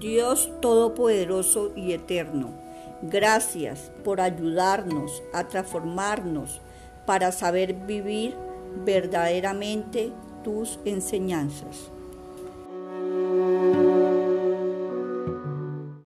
Dios Todopoderoso y Eterno, gracias por ayudarnos a transformarnos para saber vivir verdaderamente tus enseñanzas.